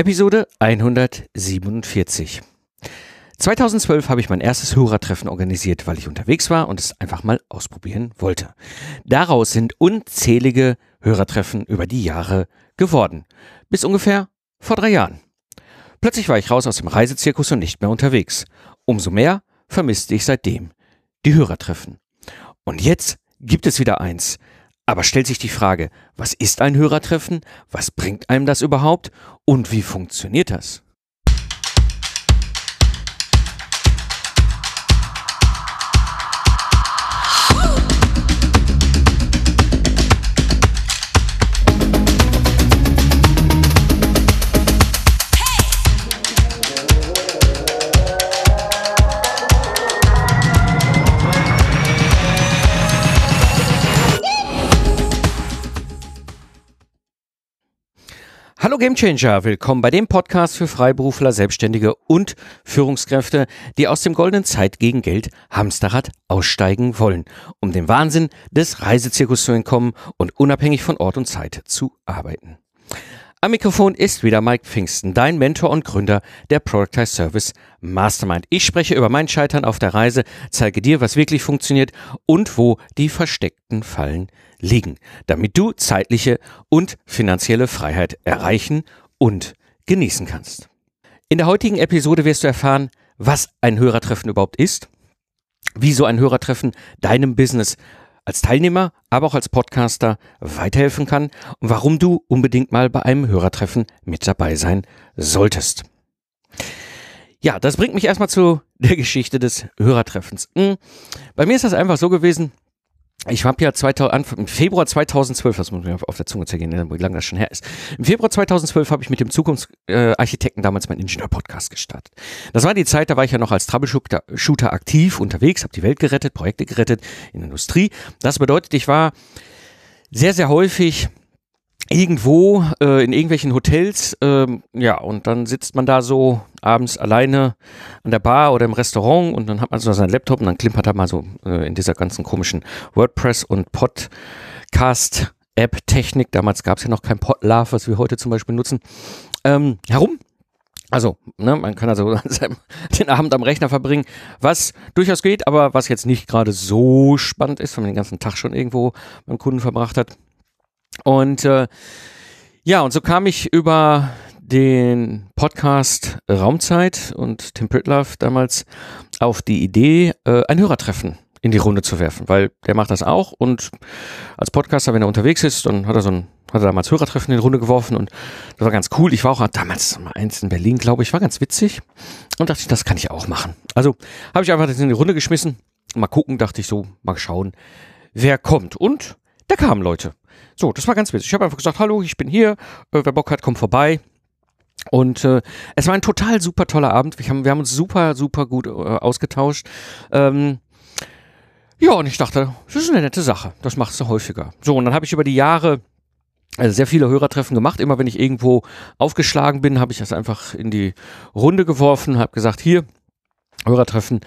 Episode 147. 2012 habe ich mein erstes Hörertreffen organisiert, weil ich unterwegs war und es einfach mal ausprobieren wollte. Daraus sind unzählige Hörertreffen über die Jahre geworden. Bis ungefähr vor drei Jahren. Plötzlich war ich raus aus dem Reisezirkus und nicht mehr unterwegs. Umso mehr vermisste ich seitdem die Hörertreffen. Und jetzt gibt es wieder eins. Aber stellt sich die Frage, was ist ein Hörertreffen? Was bringt einem das überhaupt? Und wie funktioniert das? Hallo Gamechanger, willkommen bei dem Podcast für Freiberufler, Selbstständige und Führungskräfte, die aus dem goldenen Zeit gegen Geld Hamsterrad aussteigen wollen, um dem Wahnsinn des Reisezirkus zu entkommen und unabhängig von Ort und Zeit zu arbeiten. Am Mikrofon ist wieder Mike Pfingsten, dein Mentor und Gründer der Productize Service Mastermind. Ich spreche über mein Scheitern auf der Reise, zeige dir, was wirklich funktioniert und wo die versteckten Fallen liegen, damit du zeitliche und finanzielle Freiheit erreichen und genießen kannst. In der heutigen Episode wirst du erfahren, was ein Hörertreffen überhaupt ist, wie so ein Hörertreffen deinem Business als Teilnehmer, aber auch als Podcaster weiterhelfen kann und warum du unbedingt mal bei einem Hörertreffen mit dabei sein solltest. Ja, das bringt mich erstmal zu der Geschichte des Hörertreffens. Hm, bei mir ist das einfach so gewesen, ich habe ja 2000, im Februar 2012, das muss mir auf der Zunge zergehen, ne, wie lange das schon her ist. Im Februar 2012 habe ich mit dem Zukunftsarchitekten damals meinen Ingenieur-Podcast gestartet. Das war die Zeit, da war ich ja noch als Troubleshooter aktiv unterwegs, habe die Welt gerettet, Projekte gerettet in der Industrie. Das bedeutet, ich war sehr, sehr häufig irgendwo äh, in irgendwelchen Hotels, ähm, ja, und dann sitzt man da so abends alleine an der Bar oder im Restaurant und dann hat man so seinen Laptop und dann klimpert er mal so äh, in dieser ganzen komischen WordPress und Podcast App-Technik, damals gab es ja noch kein Podlove, was wir heute zum Beispiel nutzen, ähm, herum. Also, ne, man kann also den Abend am Rechner verbringen, was durchaus geht, aber was jetzt nicht gerade so spannend ist, wenn man den ganzen Tag schon irgendwo beim Kunden verbracht hat. Und äh, ja, und so kam ich über den Podcast Raumzeit und Tim Pritlove damals auf die Idee, äh, ein Hörertreffen in die Runde zu werfen, weil der macht das auch und als Podcaster, wenn er unterwegs ist, dann hat er so ein, hat er damals Hörertreffen in die Runde geworfen und das war ganz cool. Ich war auch damals mal eins in Berlin, glaube ich, war ganz witzig und dachte, das kann ich auch machen. Also habe ich einfach das in die Runde geschmissen. Mal gucken, dachte ich so, mal schauen, wer kommt. Und da kamen Leute. So, das war ganz witzig. Ich habe einfach gesagt, hallo, ich bin hier, äh, wer Bock hat, kommt vorbei. Und äh, es war ein total super toller Abend. Wir haben, wir haben uns super, super gut äh, ausgetauscht. Ähm, ja, und ich dachte, das ist eine nette Sache. Das machst du häufiger. So, und dann habe ich über die Jahre also sehr viele Hörertreffen gemacht. Immer wenn ich irgendwo aufgeschlagen bin, habe ich das einfach in die Runde geworfen, habe gesagt, hier, Hörertreffen,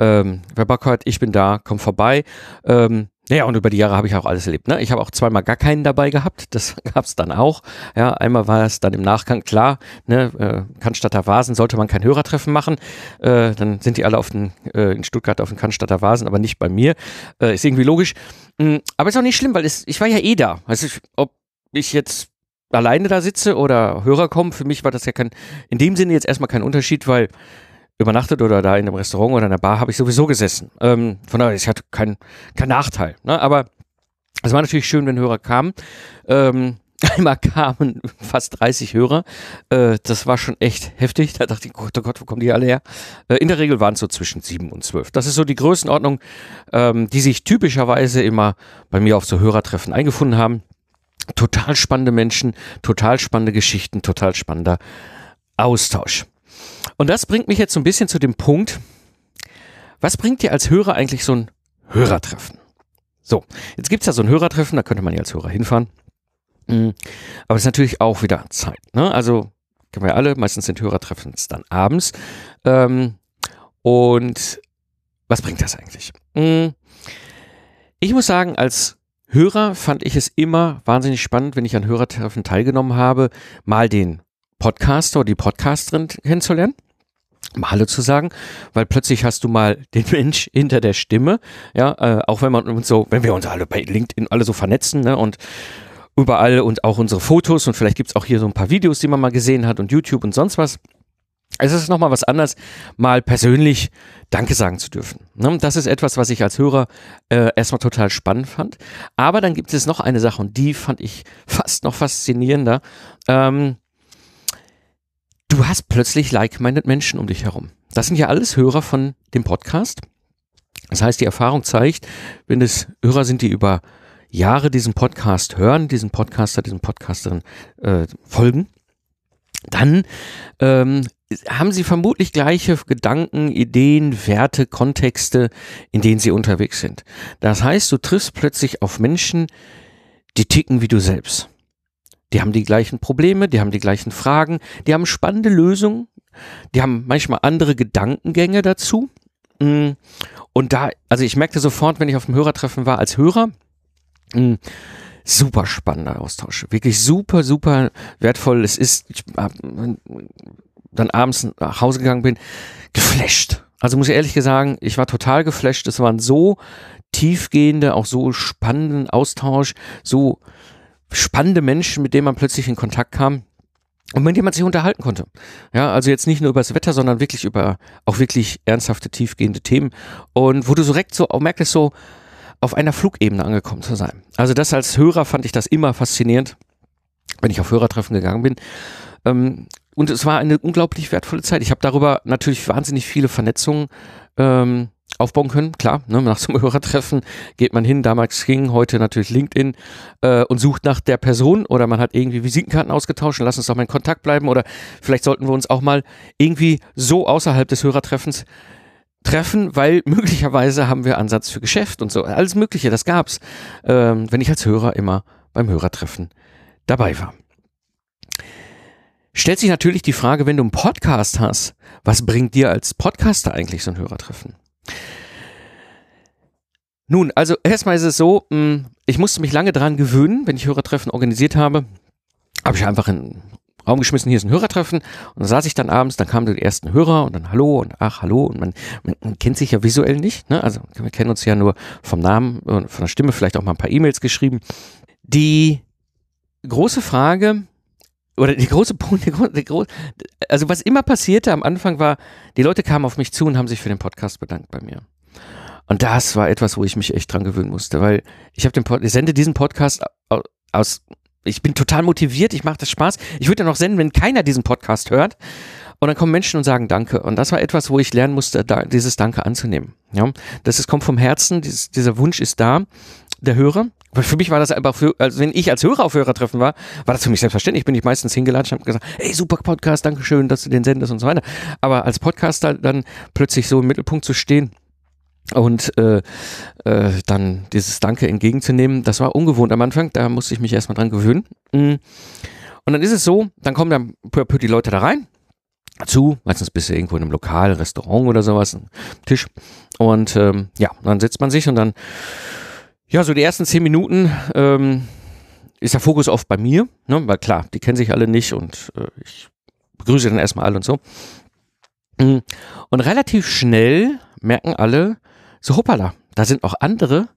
ähm, wer Bock hat, ich bin da, komm vorbei. Ähm, ja, und über die Jahre habe ich auch alles erlebt. Ne? Ich habe auch zweimal gar keinen dabei gehabt. Das gab es dann auch. Ja, einmal war es dann im Nachgang klar, ne, äh, Cannstatter Vasen sollte man kein Hörertreffen machen. Äh, dann sind die alle auf den, äh, in Stuttgart auf den Cannstatter Vasen, aber nicht bei mir. Äh, ist irgendwie logisch. Mhm, aber ist auch nicht schlimm, weil es, ich war ja eh da. Also ich, ob ich jetzt alleine da sitze oder Hörer kommen, für mich war das ja kein, in dem Sinne jetzt erstmal kein Unterschied, weil übernachtet oder da in einem Restaurant oder in einer Bar habe ich sowieso gesessen. Ähm, von daher, ich hatte keinen kein Nachteil. Ne? Aber es war natürlich schön, wenn Hörer kamen. Ähm, einmal kamen fast 30 Hörer. Äh, das war schon echt heftig. Da dachte ich, Gott, oh Gott wo kommen die alle her? Äh, in der Regel waren es so zwischen 7 und 12. Das ist so die Größenordnung, ähm, die sich typischerweise immer bei mir auf so Hörertreffen eingefunden haben. Total spannende Menschen, total spannende Geschichten, total spannender Austausch. Und das bringt mich jetzt so ein bisschen zu dem Punkt, was bringt dir als Hörer eigentlich so ein Hörertreffen? So, jetzt gibt's ja so ein Hörertreffen, da könnte man ja als Hörer hinfahren. Mm, aber es ist natürlich auch wieder Zeit. Ne? Also, kennen wir ja alle, meistens sind Hörertreffen dann abends. Ähm, und was bringt das eigentlich? Mm, ich muss sagen, als Hörer fand ich es immer wahnsinnig spannend, wenn ich an Hörertreffen teilgenommen habe, mal den Podcaster oder die Podcasterin kennenzulernen mal Hallo zu sagen, weil plötzlich hast du mal den Mensch hinter der Stimme, ja, äh, auch wenn man uns so, wenn wir uns alle bei LinkedIn alle so vernetzen, ne, und überall und auch unsere Fotos und vielleicht gibt's auch hier so ein paar Videos, die man mal gesehen hat und YouTube und sonst was. Es ist nochmal was anderes, mal persönlich Danke sagen zu dürfen. Ne? Das ist etwas, was ich als Hörer äh, erstmal total spannend fand. Aber dann gibt es noch eine Sache und die fand ich fast noch faszinierender. Ähm, du hast plötzlich like-minded Menschen um dich herum. Das sind ja alles Hörer von dem Podcast. Das heißt, die Erfahrung zeigt, wenn es Hörer sind, die über Jahre diesen Podcast hören, diesen Podcaster, diesen Podcasterin äh, folgen, dann ähm, haben sie vermutlich gleiche Gedanken, Ideen, Werte, Kontexte, in denen sie unterwegs sind. Das heißt, du triffst plötzlich auf Menschen, die ticken wie du selbst. Die haben die gleichen Probleme, die haben die gleichen Fragen, die haben spannende Lösungen, die haben manchmal andere Gedankengänge dazu. Mm. Und da, also ich merkte sofort, wenn ich auf dem Hörertreffen war als Hörer, mm, super spannender Austausch. Wirklich super, super wertvoll. Es ist, ich dann abends nach Hause gegangen bin, geflasht. Also muss ich ehrlich sagen, ich war total geflasht. Es waren so tiefgehende, auch so spannenden Austausch, so spannende Menschen, mit denen man plötzlich in Kontakt kam und mit denen man sich unterhalten konnte. Ja, also jetzt nicht nur über das Wetter, sondern wirklich über auch wirklich ernsthafte, tiefgehende Themen und wo du so direkt so auch merkst, so auf einer Flugebene angekommen zu sein. Also das als Hörer fand ich das immer faszinierend, wenn ich auf Hörertreffen gegangen bin. Ähm, und es war eine unglaublich wertvolle Zeit. Ich habe darüber natürlich wahnsinnig viele Vernetzungen ähm, aufbauen können. Klar, ne, nach so einem Hörertreffen geht man hin, damals ging, heute natürlich LinkedIn äh, und sucht nach der Person oder man hat irgendwie Visitenkarten ausgetauscht und lass uns doch mal in Kontakt bleiben oder vielleicht sollten wir uns auch mal irgendwie so außerhalb des Hörertreffens treffen, weil möglicherweise haben wir Ansatz für Geschäft und so. Alles Mögliche, das gab's, ähm, wenn ich als Hörer immer beim Hörertreffen dabei war. Stellt sich natürlich die Frage, wenn du einen Podcast hast, was bringt dir als Podcaster eigentlich so ein Hörertreffen? Nun, also erstmal ist es so, hm, ich musste mich lange dran gewöhnen, wenn ich Hörertreffen organisiert habe, habe ich einfach in den Raum geschmissen, hier ist ein Hörertreffen und dann saß ich dann abends, dann kamen die ersten Hörer und dann Hallo und ach, Hallo und man, man, man kennt sich ja visuell nicht, ne? also wir kennen uns ja nur vom Namen und von der Stimme, vielleicht auch mal ein paar E-Mails geschrieben. Die große Frage, oder die große die große, also was immer passierte am Anfang war, die Leute kamen auf mich zu und haben sich für den Podcast bedankt bei mir. Und das war etwas, wo ich mich echt dran gewöhnen musste, weil ich habe den Pod ich sende diesen Podcast aus, ich bin total motiviert, ich mache das Spaß. Ich würde ja noch senden, wenn keiner diesen Podcast hört. Und dann kommen Menschen und sagen Danke. Und das war etwas, wo ich lernen musste, da, dieses Danke anzunehmen. Ja, das ist, kommt vom Herzen, dieses, dieser Wunsch ist da, der Hörer. Weil für mich war das einfach, für, also wenn ich als Hörer auf Hörertreffen war, war das für mich selbstverständlich. Bin ich meistens hingeladen und habe gesagt, hey, super Podcast, Dankeschön, dass du den sendest und so weiter. Aber als Podcaster dann plötzlich so im Mittelpunkt zu stehen, und äh, äh, dann dieses Danke entgegenzunehmen, das war ungewohnt am Anfang, da musste ich mich erstmal dran gewöhnen. Mm. Und dann ist es so, dann kommen dann peu, peu die Leute da rein, zu, meistens bist du irgendwo in einem Lokal, Restaurant oder sowas, Tisch. Und ähm, ja, dann setzt man sich und dann, ja, so die ersten zehn Minuten ähm, ist der Fokus oft bei mir, ne? weil klar, die kennen sich alle nicht und äh, ich begrüße dann erstmal alle und so. Mm. Und relativ schnell merken alle, so hoppala, da sind auch andere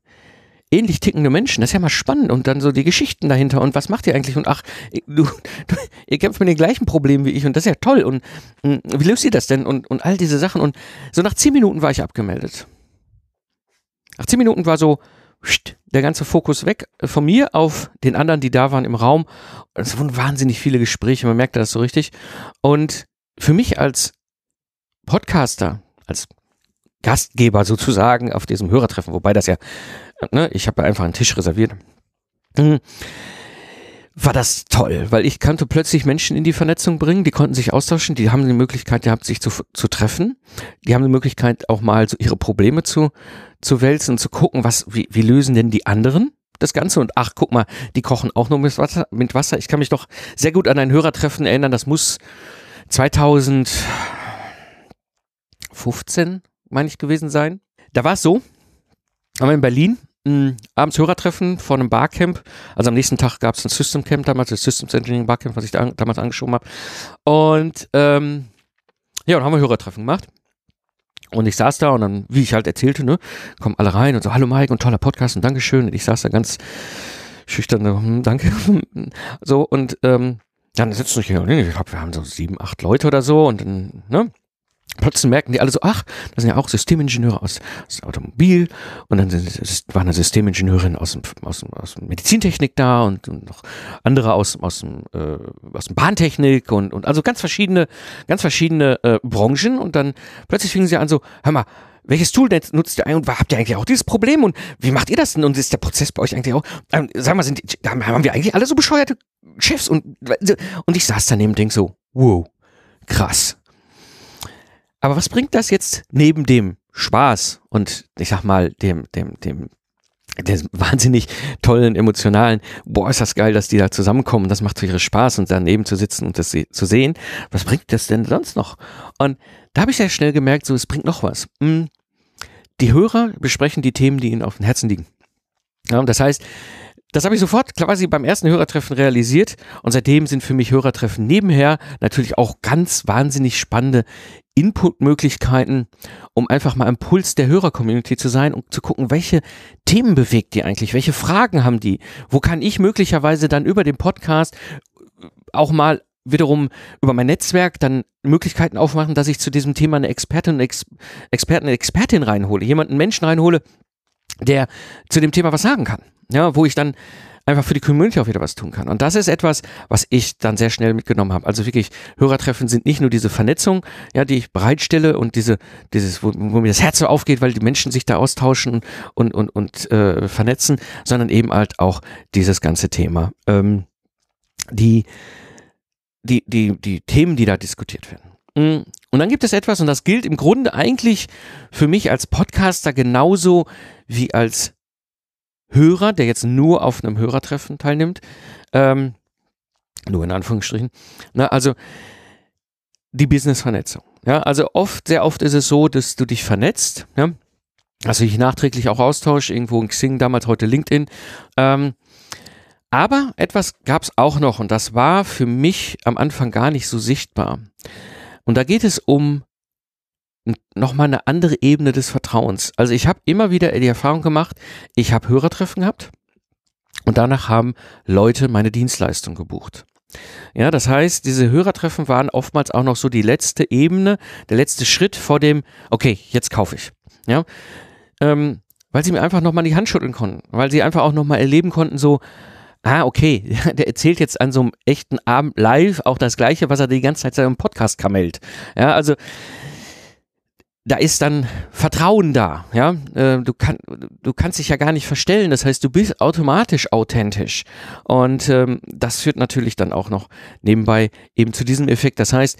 ähnlich tickende Menschen. Das ist ja mal spannend. Und dann so die Geschichten dahinter. Und was macht ihr eigentlich? Und ach, du, du ihr kämpft mit den gleichen Problemen wie ich. Und das ist ja toll. Und mh, hm, wie löst ihr das denn? Und, und all diese Sachen. Und so nach zehn Minuten war ich abgemeldet. Nach zehn Minuten war so der ganze Fokus weg von mir auf den anderen, die da waren im Raum. Es wurden wahnsinnig viele Gespräche. Man merkte das so richtig. Und für mich als Podcaster, als Gastgeber sozusagen auf diesem Hörertreffen, wobei das ja, ne, ich habe einfach einen Tisch reserviert. Mhm. War das toll, weil ich konnte plötzlich Menschen in die Vernetzung bringen, die konnten sich austauschen, die haben die Möglichkeit gehabt, sich zu, zu treffen, die haben die Möglichkeit auch mal so ihre Probleme zu, zu wälzen und zu gucken, was, wie, wie lösen denn die anderen das Ganze und ach, guck mal, die kochen auch nur mit Wasser, mit Wasser. Ich kann mich noch sehr gut an ein Hörertreffen erinnern, das muss 2015 meine ich, gewesen sein. Da war es so, haben wir in Berlin mh, abends Hörertreffen vor einem Barcamp. Also am nächsten Tag gab es ein System Camp damals, das Systems Engineering Barcamp, was ich da an, damals angeschoben habe. Und ähm, ja, dann haben wir Hörertreffen gemacht. Und ich saß da und dann, wie ich halt erzählte, ne, kommen alle rein und so, hallo Mike und toller Podcast und Dankeschön. Und ich saß da ganz schüchtern, hm, danke. so, und ähm, dann sitzen wir hier, ich glaube, wir haben so sieben, acht Leute oder so und dann, ne, plötzlich merken die alle so, ach, das sind ja auch Systemingenieure aus, aus Automobil und dann war eine Systemingenieurin aus, dem, aus, dem, aus Medizintechnik da und, und noch andere aus, aus, dem, äh, aus dem Bahntechnik und, und also ganz verschiedene, ganz verschiedene äh, Branchen und dann plötzlich fingen sie an so, hör mal, welches Tool nutzt ihr eigentlich und habt ihr eigentlich auch dieses Problem und wie macht ihr das denn und ist der Prozess bei euch eigentlich auch, ähm, sag mal, sind, haben wir eigentlich alle so bescheuerte Chefs und, und ich saß daneben und denk so, wow, krass aber was bringt das jetzt neben dem Spaß und ich sag mal dem, dem, dem, der wahnsinnig tollen, emotionalen, boah, ist das geil, dass die da zusammenkommen, das macht ihre Spaß und daneben zu sitzen und das zu sehen. Was bringt das denn sonst noch? Und da habe ich sehr schnell gemerkt, so, es bringt noch was. Hm, die Hörer besprechen die Themen, die ihnen auf dem Herzen liegen. Ja, das heißt, das habe ich sofort quasi beim ersten Hörertreffen realisiert und seitdem sind für mich Hörertreffen nebenher natürlich auch ganz wahnsinnig spannende Inputmöglichkeiten, um einfach mal im Puls der Hörercommunity zu sein und zu gucken, welche Themen bewegt die eigentlich, welche Fragen haben die, wo kann ich möglicherweise dann über den Podcast auch mal wiederum über mein Netzwerk dann Möglichkeiten aufmachen, dass ich zu diesem Thema eine Expertin, Ex Experten, Expertin reinhole, jemanden Menschen reinhole, der zu dem Thema was sagen kann ja, wo ich dann einfach für die Community auch wieder was tun kann. Und das ist etwas, was ich dann sehr schnell mitgenommen habe. Also wirklich, Hörertreffen sind nicht nur diese Vernetzung, ja, die ich bereitstelle und diese, dieses, wo, wo mir das Herz so aufgeht, weil die Menschen sich da austauschen und, und, und äh, vernetzen, sondern eben halt auch dieses ganze Thema. Ähm, die, die, die, die Themen, die da diskutiert werden. Mm. Und dann gibt es etwas, und das gilt im Grunde eigentlich für mich als Podcaster genauso wie als Hörer, der jetzt nur auf einem Hörertreffen teilnimmt, ähm, nur in Anführungsstrichen, na, also die Business-Vernetzung. Ja, also oft, sehr oft ist es so, dass du dich vernetzt, ja, also ich nachträglich auch austausche, irgendwo in Xing, damals heute LinkedIn. Ähm, aber etwas gab es auch noch und das war für mich am Anfang gar nicht so sichtbar. Und da geht es um nochmal eine andere Ebene des Vertrauens. Also ich habe immer wieder die Erfahrung gemacht, ich habe Hörertreffen gehabt und danach haben Leute meine Dienstleistung gebucht. Ja, das heißt, diese Hörertreffen waren oftmals auch noch so die letzte Ebene, der letzte Schritt vor dem, okay, jetzt kaufe ich. Ja, ähm, weil sie mir einfach nochmal die Hand schütteln konnten, weil sie einfach auch nochmal erleben konnten, so, ah, okay, der erzählt jetzt an so einem echten Abend live auch das Gleiche, was er die ganze Zeit im Podcast kamelt. Ja, also da ist dann Vertrauen da, ja. Äh, du, kann, du kannst dich ja gar nicht verstellen. Das heißt, du bist automatisch authentisch. Und ähm, das führt natürlich dann auch noch nebenbei eben zu diesem Effekt. Das heißt,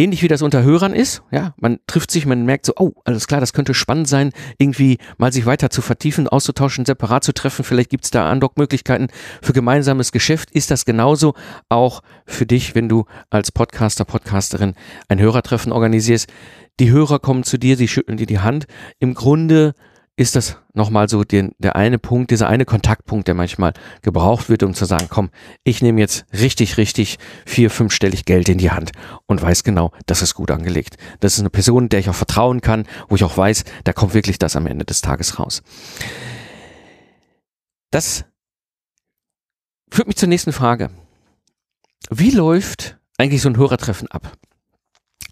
ähnlich wie das unter Hörern ist, ja, man trifft sich, man merkt so, oh, alles klar, das könnte spannend sein, irgendwie mal sich weiter zu vertiefen, auszutauschen, separat zu treffen, vielleicht gibt's da Andockmöglichkeiten für gemeinsames Geschäft. Ist das genauso auch für dich, wenn du als Podcaster, Podcasterin ein Hörertreffen organisierst? Die Hörer kommen zu dir, sie schütteln dir die Hand. Im Grunde ist das nochmal so den, der eine Punkt, dieser eine Kontaktpunkt, der manchmal gebraucht wird, um zu sagen, komm, ich nehme jetzt richtig, richtig vier, fünfstellig Geld in die Hand und weiß genau, das ist gut angelegt. Das ist eine Person, der ich auch vertrauen kann, wo ich auch weiß, da kommt wirklich das am Ende des Tages raus. Das führt mich zur nächsten Frage. Wie läuft eigentlich so ein Hörertreffen ab?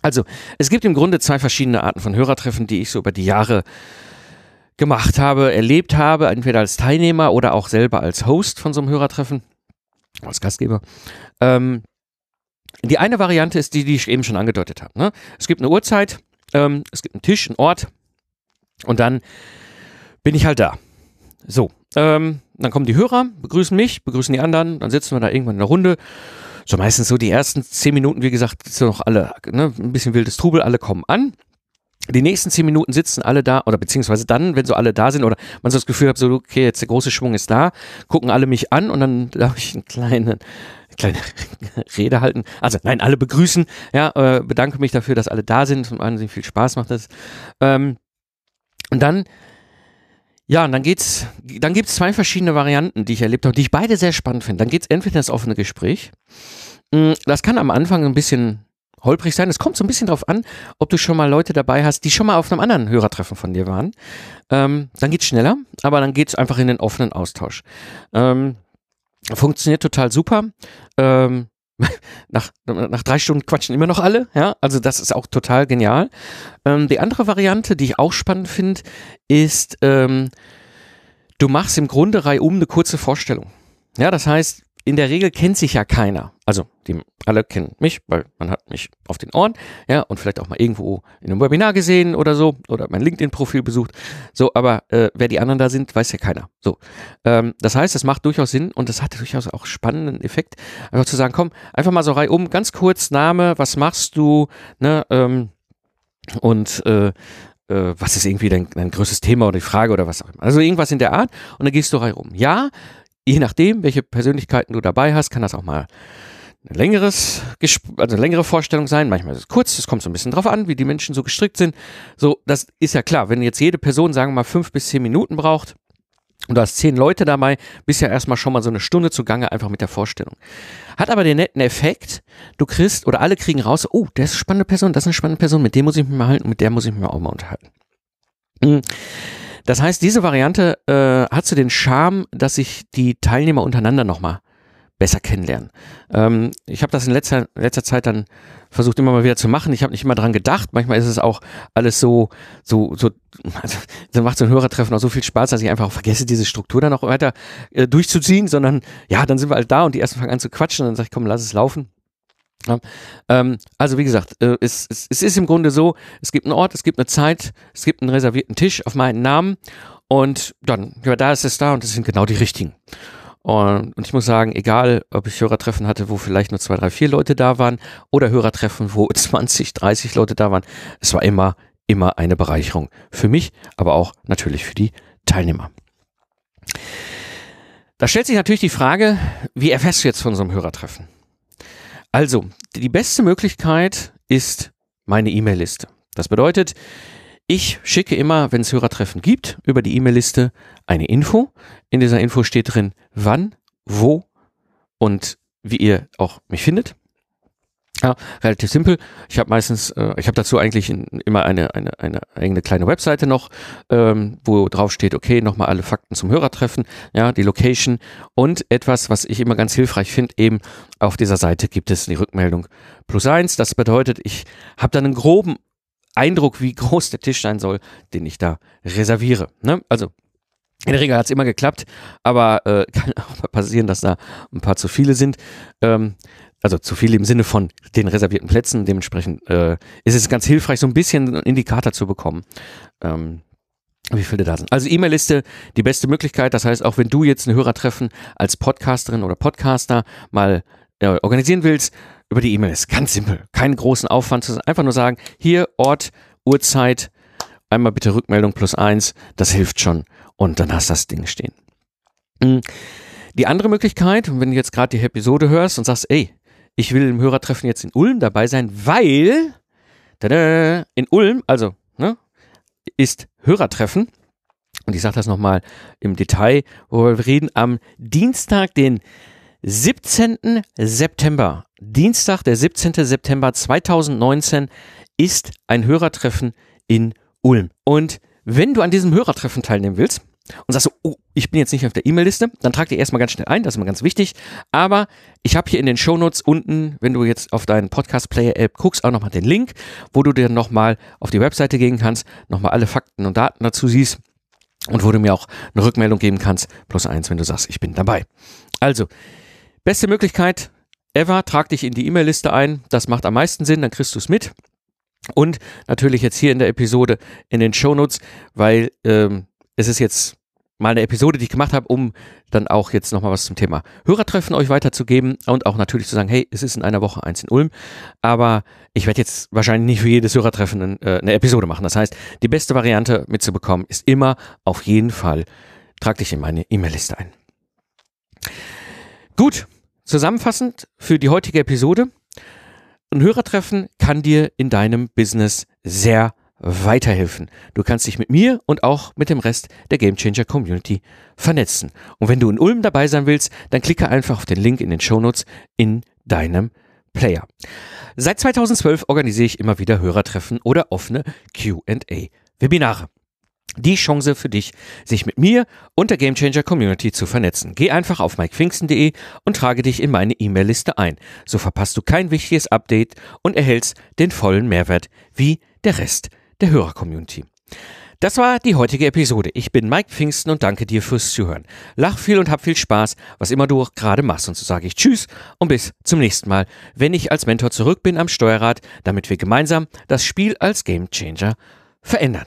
Also, es gibt im Grunde zwei verschiedene Arten von Hörertreffen, die ich so über die Jahre gemacht habe, erlebt habe, entweder als Teilnehmer oder auch selber als Host von so einem Hörertreffen, als Gastgeber. Ähm, die eine Variante ist die, die ich eben schon angedeutet habe. Ne? Es gibt eine Uhrzeit, ähm, es gibt einen Tisch, einen Ort und dann bin ich halt da. So, ähm, dann kommen die Hörer, begrüßen mich, begrüßen die anderen, dann sitzen wir da irgendwann in der Runde so meistens so die ersten zehn Minuten, wie gesagt, sind noch alle, ne, ein bisschen wildes Trubel, alle kommen an. Die nächsten zehn Minuten sitzen alle da, oder beziehungsweise dann, wenn so alle da sind, oder man so das Gefühl hat, so, okay, jetzt der große Schwung ist da, gucken alle mich an und dann darf ich einen kleinen, kleine Rede halten. Also nein, alle begrüßen, ja, äh, bedanke mich dafür, dass alle da sind und wahnsinnig viel Spaß macht das. Ähm, und dann Ja, und dann geht's, dann gibt's zwei verschiedene Varianten, die ich erlebt habe, die ich beide sehr spannend finde. Dann geht's entweder ins offene Gespräch. Mm, das kann am Anfang ein bisschen holprig sein. Es kommt so ein bisschen drauf an, ob du schon mal Leute dabei hast, die schon mal auf einem anderen Hörertreffen von dir waren. Ähm, dann geht's schneller, aber dann geht's einfach in den offenen Austausch. Ähm, funktioniert total super. Ähm, nach, nach drei Stunden quatschen immer noch alle, ja, also das ist auch total genial. Ähm, die andere Variante, die ich auch spannend finde, ist, ähm, du machst im Grunde reihum eine kurze Vorstellung. Ja, das heißt, in der Regel kennt sich ja keiner. Also die alle kennen mich, weil man hat mich auf den Ohren, ja, und vielleicht auch mal irgendwo in einem Webinar gesehen oder so oder mein LinkedIn-Profil besucht. So, aber äh, wer die anderen da sind, weiß ja keiner. So, ähm, das heißt, es macht durchaus Sinn und das hat durchaus auch spannenden Effekt, einfach zu sagen, komm, einfach mal so reihum, ganz kurz Name, was machst du, ne, ähm, und äh, äh, was ist irgendwie dein, dein größtes Thema oder die Frage oder was auch immer. Also irgendwas in der Art und dann gehst du reihum. Ja, je nachdem, welche Persönlichkeiten du dabei hast, kann das auch mal eine längeres, also eine längere Vorstellung sein. Manchmal ist es kurz, es kommt so ein bisschen drauf an, wie die Menschen so gestrickt sind. So, das ist ja klar. Wenn jetzt jede Person, sagen wir mal, fünf bis zehn Minuten braucht, und du hast zehn Leute dabei, bist ja erstmal schon mal so eine Stunde zugange, einfach mit der Vorstellung. Hat aber den netten Effekt, du kriegst, oder alle kriegen raus, oh, der ist eine spannende Person, das ist eine spannende Person, mit dem muss ich mich mal halten, mit der muss ich mich auch mal unterhalten. Hm. Das heißt, diese Variante äh, hat so den Charme, dass sich die Teilnehmer untereinander nochmal besser kennenlernen. Ähm, ich habe das in letzter, letzter Zeit dann versucht immer mal wieder zu machen. Ich habe nicht immer dran gedacht. Manchmal ist es auch alles so, so, so, also, dann macht so ein Hörertreffen auch so viel Spaß, dass ich einfach auch vergesse, diese Struktur dann auch weiter äh, durchzuziehen, sondern ja, dann sind wir halt da und die ersten fangen an zu quatschen und dann sage ich, komm, lass es laufen. Ja, ähm, also wie gesagt, äh, es, es, es ist im Grunde so, es gibt einen Ort, es gibt eine Zeit, es gibt einen reservierten Tisch auf meinen Namen und dann, ja, da ist es da und es sind genau die richtigen. Und, und ich muss sagen, egal, ob ich Hörertreffen hatte, wo vielleicht nur zwei, drei, vier Leute da waren oder Hörertreffen, wo 20, 30 Leute da waren, es war immer, immer eine Bereicherung. Für mich, aber auch natürlich für die Teilnehmer. Da stellt sich natürlich die Frage, wie erfährst du jetzt von so einem Hörertreffen? Also, die beste Möglichkeit ist meine E-Mail-Liste. Das bedeutet, ich schicke immer, wenn es Hörertreffen gibt, über die E-Mail-Liste eine Info. In dieser Info steht drin, wann, wo und wie ihr auch mich findet. Ja, relativ simpel. Ich habe meistens, äh, ich habe dazu eigentlich in, immer eine, eine, eine eigene kleine Webseite noch, ähm, wo drauf steht, okay, nochmal alle Fakten zum Hörertreffen, ja, die Location und etwas, was ich immer ganz hilfreich finde, eben auf dieser Seite gibt es die Rückmeldung plus eins. Das bedeutet, ich habe dann einen groben Eindruck, wie groß der Tisch sein soll, den ich da reserviere. Ne? Also in der Regel hat es immer geklappt, aber äh, kann auch mal passieren, dass da ein paar zu viele sind. Ähm, also zu viel im Sinne von den reservierten Plätzen. Dementsprechend äh, ist es ganz hilfreich, so ein bisschen einen Indikator zu bekommen. Ähm, wie viele da sind. Also E-Mail-Liste, die beste Möglichkeit. Das heißt, auch wenn du jetzt ein Hörertreffen als Podcasterin oder Podcaster mal äh, organisieren willst, über die E-Mail ist ganz simpel. Keinen großen Aufwand. Einfach nur sagen, hier Ort, Uhrzeit, einmal bitte Rückmeldung plus eins. Das hilft schon. Und dann hast du das Ding stehen. Hm. Die andere Möglichkeit, wenn du jetzt gerade die Episode hörst und sagst, ey, ich will im Hörertreffen jetzt in Ulm dabei sein, weil tada, in Ulm, also ne, ist Hörertreffen. Und ich sage das nochmal im Detail, wo wir reden am Dienstag, den 17. September. Dienstag, der 17. September 2019 ist ein Hörertreffen in Ulm. Und wenn du an diesem Hörertreffen teilnehmen willst, und sagst so, oh, ich bin jetzt nicht auf der E-Mail-Liste, dann trag dir erstmal ganz schnell ein, das ist immer ganz wichtig. Aber ich habe hier in den Shownotes unten, wenn du jetzt auf deinen Podcast-Player-App guckst, auch nochmal den Link, wo du dir nochmal auf die Webseite gehen kannst, nochmal alle Fakten und Daten dazu siehst und wo du mir auch eine Rückmeldung geben kannst, plus eins, wenn du sagst, ich bin dabei. Also, beste Möglichkeit ever, trag dich in die E-Mail-Liste ein, das macht am meisten Sinn, dann kriegst du es mit. Und natürlich jetzt hier in der Episode in den Shownotes, weil ähm, es ist jetzt mal eine Episode, die ich gemacht habe, um dann auch jetzt nochmal was zum Thema Hörertreffen euch weiterzugeben und auch natürlich zu sagen, hey, es ist in einer Woche eins in Ulm, aber ich werde jetzt wahrscheinlich nicht für jedes Hörertreffen äh, eine Episode machen. Das heißt, die beste Variante mitzubekommen ist immer auf jeden Fall, trag dich in meine E-Mail-Liste ein. Gut, zusammenfassend für die heutige Episode. Ein Hörertreffen kann dir in deinem Business sehr weiterhelfen. Du kannst dich mit mir und auch mit dem Rest der Gamechanger Community vernetzen. Und wenn du in Ulm dabei sein willst, dann klicke einfach auf den Link in den Shownotes in deinem Player. Seit 2012 organisiere ich immer wieder Hörertreffen oder offene Q&A-Webinare. Die Chance für dich, sich mit mir und der Gamechanger Community zu vernetzen. Geh einfach auf mikepfingsten.de und trage dich in meine E-Mail-Liste ein. So verpasst du kein wichtiges Update und erhältst den vollen Mehrwert wie der Rest der Hörer-Community. Das war die heutige Episode. Ich bin Mike Pfingsten und danke dir fürs Zuhören. Lach viel und hab viel Spaß, was immer du auch gerade machst. Und so sage ich Tschüss und bis zum nächsten Mal, wenn ich als Mentor zurück bin am Steuerrad, damit wir gemeinsam das Spiel als Gamechanger verändern.